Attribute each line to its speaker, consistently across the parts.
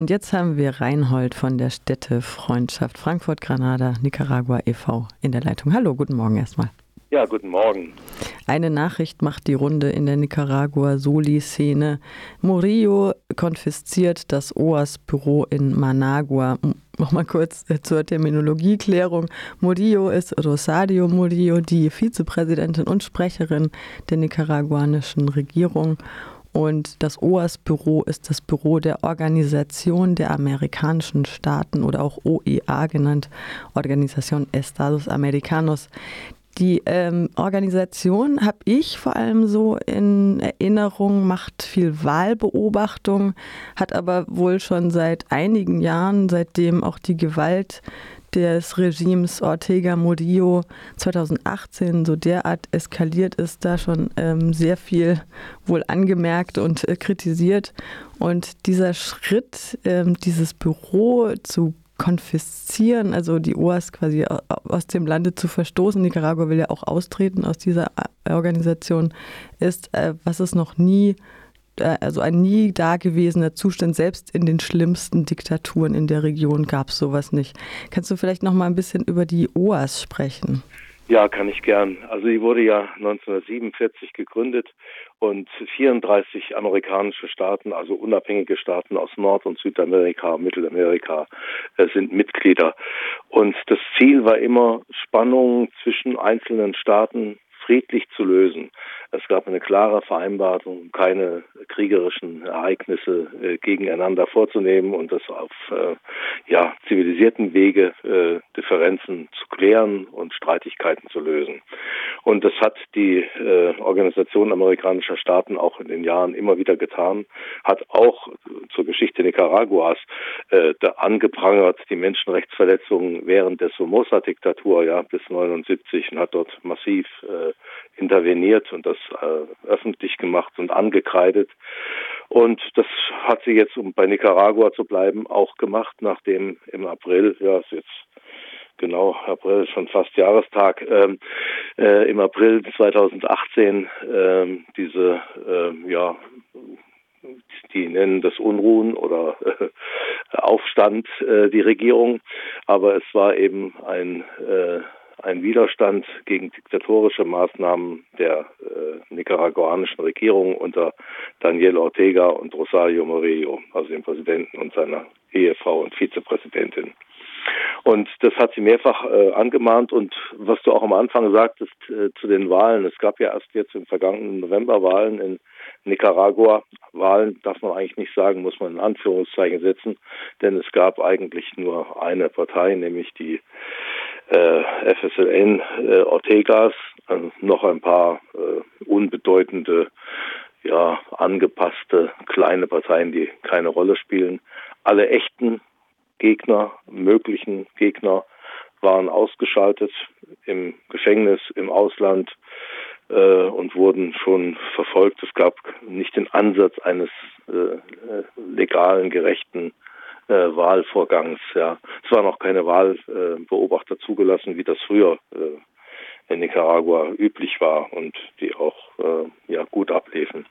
Speaker 1: Und jetzt haben wir Reinhold von der Städtefreundschaft Frankfurt-Granada, Nicaragua e.V. in der Leitung. Hallo, guten Morgen erstmal.
Speaker 2: Ja, guten Morgen.
Speaker 1: Eine Nachricht macht die Runde in der Nicaragua-Soli-Szene. Murillo konfisziert das OAS-Büro in Managua. Nochmal kurz äh, zur Terminologieklärung. Murillo ist Rosario Murillo, die Vizepräsidentin und Sprecherin der nicaraguanischen Regierung. Und das OAS-Büro ist das Büro der Organisation der amerikanischen Staaten oder auch OEA genannt, Organisation Estados Americanos. Die ähm, Organisation habe ich vor allem so in Erinnerung, macht viel Wahlbeobachtung, hat aber wohl schon seit einigen Jahren, seitdem auch die Gewalt des Regimes Ortega Murillo 2018 so derart eskaliert ist, da schon ähm, sehr viel wohl angemerkt und äh, kritisiert. Und dieser Schritt, ähm, dieses Büro zu konfiszieren, also die OAS quasi aus dem Lande zu verstoßen. Nicaragua will ja auch austreten aus dieser Organisation, ist, äh, was es noch nie, äh, also ein nie dagewesener Zustand, selbst in den schlimmsten Diktaturen in der Region gab es sowas nicht. Kannst du vielleicht noch mal ein bisschen über die OAS sprechen?
Speaker 2: Ja, kann ich gern. Also die wurde ja 1947 gegründet und 34 amerikanische Staaten, also unabhängige Staaten aus Nord- und Südamerika, Mittelamerika, äh, sind Mitglieder. Und das Ziel war immer, Spannungen zwischen einzelnen Staaten friedlich zu lösen. Es gab eine klare Vereinbarung, keine kriegerischen Ereignisse äh, gegeneinander vorzunehmen und das auf äh, ja, zivilisierten Wege äh, Differenzen zu klären und Streitigkeiten zu lösen. Und das hat die äh, Organisation amerikanischer Staaten auch in den Jahren immer wieder getan, hat auch zur Geschichte Nicaraguas äh, angeprangert die Menschenrechtsverletzungen während der Somoza-Diktatur ja bis 79 und hat dort massiv äh, interveniert und das äh, öffentlich gemacht und angekreidet. Und das hat sie jetzt, um bei Nicaragua zu bleiben, auch gemacht, nachdem im April, ja, ist jetzt genau, April schon fast Jahrestag, ähm, äh, im April 2018 ähm, diese, äh, ja, die nennen das Unruhen oder äh, Aufstand, äh, die Regierung, aber es war eben ein äh, ein Widerstand gegen diktatorische Maßnahmen der äh, nicaraguanischen Regierung unter Daniel Ortega und Rosario Murillo, also dem Präsidenten und seiner Ehefrau und Vizepräsidentin. Und das hat sie mehrfach äh, angemahnt. Und was du auch am Anfang sagtest äh, zu den Wahlen, es gab ja erst jetzt im vergangenen November Wahlen in Nicaragua. Wahlen darf man eigentlich nicht sagen, muss man in Anführungszeichen setzen, denn es gab eigentlich nur eine Partei, nämlich die äh, FSLN äh, Ortegas, also noch ein paar äh, unbedeutende, ja, angepasste kleine Parteien, die keine Rolle spielen. Alle echten Gegner, möglichen Gegner waren ausgeschaltet im Gefängnis, im Ausland äh, und wurden schon verfolgt. Es gab nicht den Ansatz eines äh, legalen, gerechten äh, Wahlvorgangs. Ja. Es waren auch keine Wahlbeobachter zugelassen, wie das früher äh, in Nicaragua üblich war und die auch äh, ja, gut abliefen.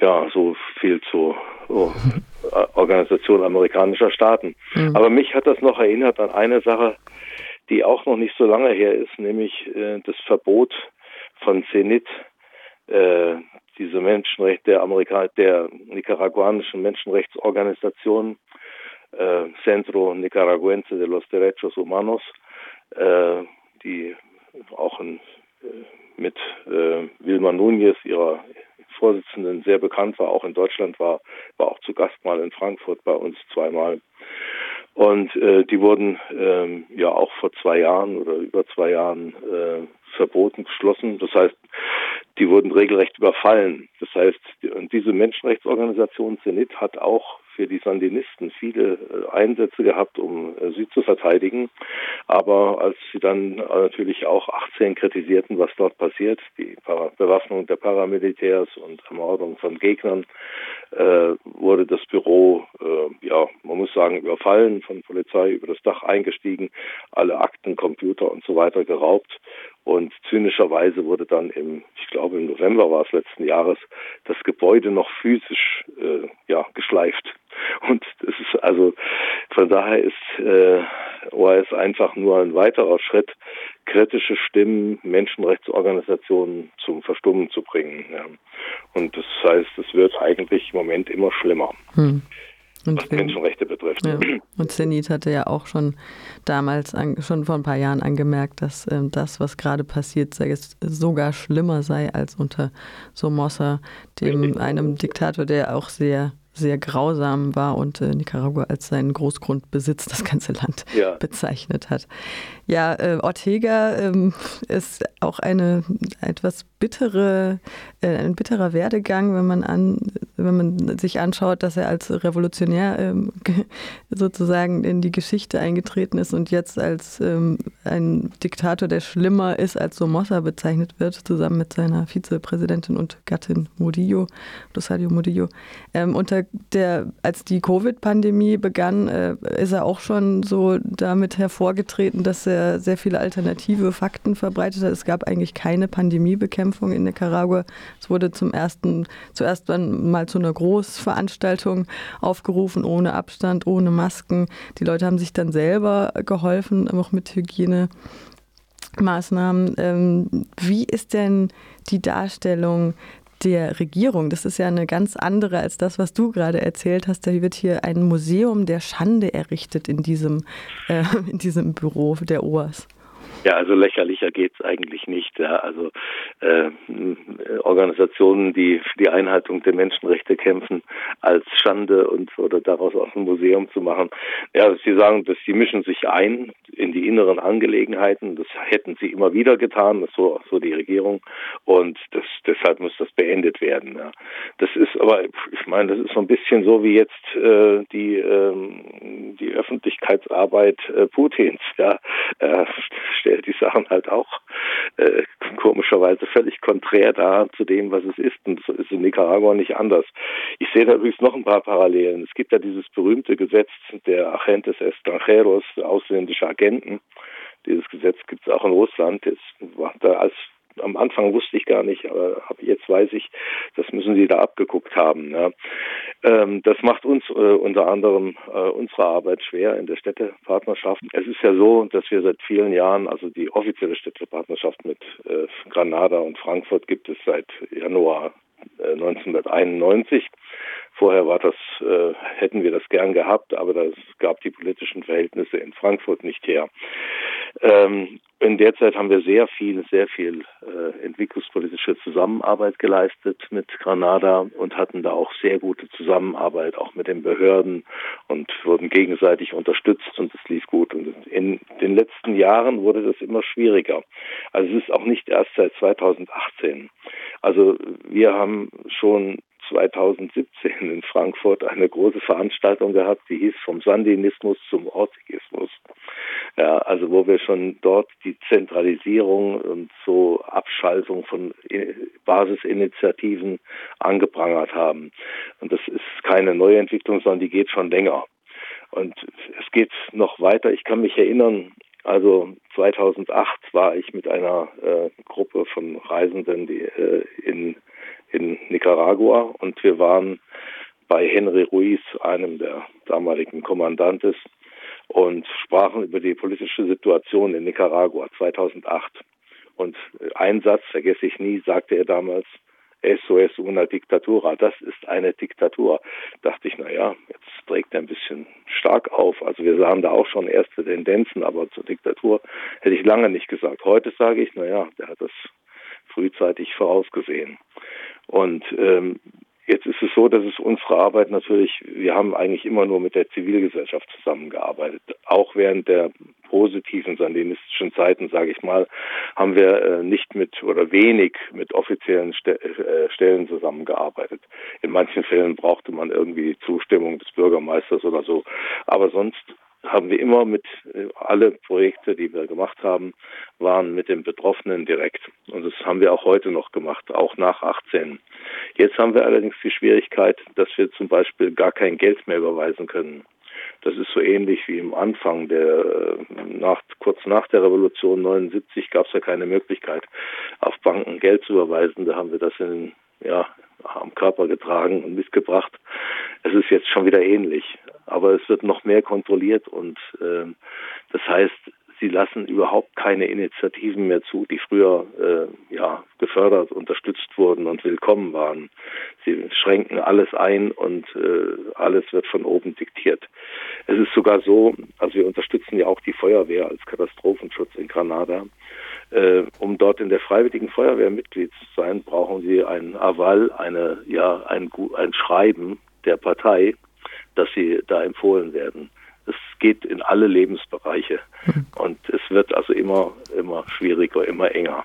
Speaker 2: Ja, so viel zur oh, Organisation amerikanischer Staaten. Mhm. Aber mich hat das noch erinnert an eine Sache, die auch noch nicht so lange her ist, nämlich äh, das Verbot von Zenit, äh, diese Menschenrechte der Amerika der nicaraguanischen Menschenrechtsorganisation äh, Centro Nicaragüense de los Derechos Humanos, äh, die auch in, äh, mit äh, Wilma Núñez, ihrer Vorsitzenden, sehr bekannt war, auch in Deutschland war, war auch zu Gast mal in Frankfurt bei uns zweimal. Und äh, die wurden ähm, ja auch vor zwei Jahren oder über zwei Jahren äh, verboten, geschlossen. Das heißt, die wurden regelrecht überfallen. Das heißt, und diese Menschenrechtsorganisation Zenit hat auch für die Sandinisten viele äh, Einsätze gehabt, um äh, sie zu verteidigen. Aber als sie dann äh, natürlich auch 18 kritisierten, was dort passiert, die Bewaffnung der Paramilitärs und Ermordung von Gegnern, wurde das Büro, ja, man muss sagen, überfallen, von Polizei über das Dach eingestiegen, alle Akten, Computer und so weiter geraubt Und zynischerweise wurde dann im, ich glaube im November war es letzten Jahres, das Gebäude noch physisch äh, ja, geschleift. Also von daher ist äh, OAS einfach nur ein weiterer Schritt, kritische Stimmen, Menschenrechtsorganisationen zum Verstummen zu bringen. Ja. Und das heißt, es wird eigentlich im Moment immer schlimmer. Hm. Und was Menschenrechte betrifft. Ja.
Speaker 1: Und Zenit hatte ja auch schon damals, an, schon vor ein paar Jahren angemerkt, dass ähm, das, was gerade passiert, sei sogar schlimmer sei als unter Somoza, dem einem Diktator, der auch sehr sehr grausam war und äh, Nicaragua als seinen Großgrundbesitz das ganze Land ja. bezeichnet hat. Ja, äh, Ortega ähm, ist auch eine etwas bittere, äh, ein bitterer Werdegang, wenn man an, wenn man sich anschaut, dass er als Revolutionär ähm, sozusagen in die Geschichte eingetreten ist und jetzt als ähm, ein Diktator, der schlimmer ist als Somoza bezeichnet wird, zusammen mit seiner Vizepräsidentin und Gattin Murillo, Rosario Murillo. Ähm, unter der, als die Covid-Pandemie begann, äh, ist er auch schon so damit hervorgetreten, dass er sehr viele alternative Fakten verbreitet hat. Es gab eigentlich keine Pandemiebekämpfung in Nicaragua. Es wurde zum ersten, zuerst mal zu einer Großveranstaltung aufgerufen, ohne Abstand, ohne Masken. Die Leute haben sich dann selber geholfen, auch mit Hygiene. Maßnahmen. Ähm, wie ist denn die Darstellung der Regierung. Das ist ja eine ganz andere als das, was du gerade erzählt hast. Da wird hier ein Museum der Schande errichtet in diesem, äh, in diesem Büro der OAS.
Speaker 2: Ja, also lächerlicher geht's eigentlich nicht. Ja. Also äh, Organisationen, die für die Einhaltung der Menschenrechte kämpfen, als Schande und oder daraus auch ein Museum zu machen. Ja, Sie sagen, dass sie mischen sich ein in die inneren Angelegenheiten. Das hätten sie immer wieder getan, das so so die Regierung. Und das, deshalb muss das beendet werden. Ja. Das ist aber, ich meine, das ist so ein bisschen so wie jetzt äh, die ähm, die Öffentlichkeitsarbeit äh, Putins. Ja, äh, stellt die Sachen halt auch äh, komischerweise völlig konträr dar zu dem, was es ist. Und so ist in Nicaragua nicht anders. Ich sehe da übrigens noch ein paar Parallelen. Es gibt ja dieses berühmte Gesetz der Agentes Extranjeros, ausländische Agenten. Dieses Gesetz gibt es auch in Russland. Das war da als am Anfang wusste ich gar nicht, aber jetzt weiß ich, das müssen Sie da abgeguckt haben. Ja. Ähm, das macht uns äh, unter anderem äh, unsere Arbeit schwer in der Städtepartnerschaft. Es ist ja so, dass wir seit vielen Jahren, also die offizielle Städtepartnerschaft mit äh, Granada und Frankfurt gibt es seit Januar 1991. Vorher war das, äh, hätten wir das gern gehabt, aber das gab die politischen Verhältnisse in Frankfurt nicht her. Ähm, in der Zeit haben wir sehr viel, sehr viel äh, entwicklungspolitische Zusammenarbeit geleistet mit Granada und hatten da auch sehr gute Zusammenarbeit, auch mit den Behörden und wurden gegenseitig unterstützt und es lief gut. Und in den letzten Jahren wurde das immer schwieriger. Also es ist auch nicht erst seit 2018. Also wir haben schon 2017 in Frankfurt eine große Veranstaltung gehabt, die hieß vom Sandinismus zum Ortigismus. Ja, also wo wir schon dort die Zentralisierung und so Abschaltung von Basisinitiativen angeprangert haben. Und das ist keine Neuentwicklung, sondern die geht schon länger. Und es geht noch weiter. Ich kann mich erinnern, also 2008 war ich mit einer äh, Gruppe von Reisenden die, äh, in in Nicaragua und wir waren bei Henry Ruiz, einem der damaligen Kommandantes, und sprachen über die politische Situation in Nicaragua 2008. Und ein Satz, vergesse ich nie, sagte er damals, eso es una dictatura, das ist eine Diktatur. Dachte ich, naja, jetzt trägt er ein bisschen stark auf. Also wir sahen da auch schon erste Tendenzen, aber zur Diktatur hätte ich lange nicht gesagt. Heute sage ich, naja, der hat das frühzeitig vorausgesehen. Und ähm, jetzt ist es so, dass es unsere Arbeit natürlich, wir haben eigentlich immer nur mit der Zivilgesellschaft zusammengearbeitet. Auch während der positiven sandinistischen Zeiten, sage ich mal, haben wir äh, nicht mit oder wenig mit offiziellen äh, Stellen zusammengearbeitet. In manchen Fällen brauchte man irgendwie die Zustimmung des Bürgermeisters oder so. Aber sonst haben wir immer mit, äh, alle Projekte, die wir gemacht haben, waren mit den Betroffenen direkt. Und haben wir auch heute noch gemacht, auch nach 18. Jetzt haben wir allerdings die Schwierigkeit, dass wir zum Beispiel gar kein Geld mehr überweisen können. Das ist so ähnlich wie im Anfang der nach, kurz nach der Revolution 79 gab es ja keine Möglichkeit, auf Banken Geld zu überweisen. Da haben wir das in ja, am Körper getragen und mitgebracht. Es ist jetzt schon wieder ähnlich, aber es wird noch mehr kontrolliert und äh, das heißt, sie lassen überhaupt keine Initiativen mehr zu, die früher äh, ja gefördert, unterstützt wurden und willkommen waren. Sie schränken alles ein und äh, alles wird von oben diktiert. Es ist sogar so, also wir unterstützen ja auch die Feuerwehr als Katastrophenschutz in Granada. Äh, um dort in der Freiwilligen Feuerwehr Mitglied zu sein, brauchen sie ein Aval, eine, ja, ein, ein Schreiben der Partei, dass sie da empfohlen werden. Es geht in alle Lebensbereiche hm. und es wird also immer, immer schwieriger, immer enger.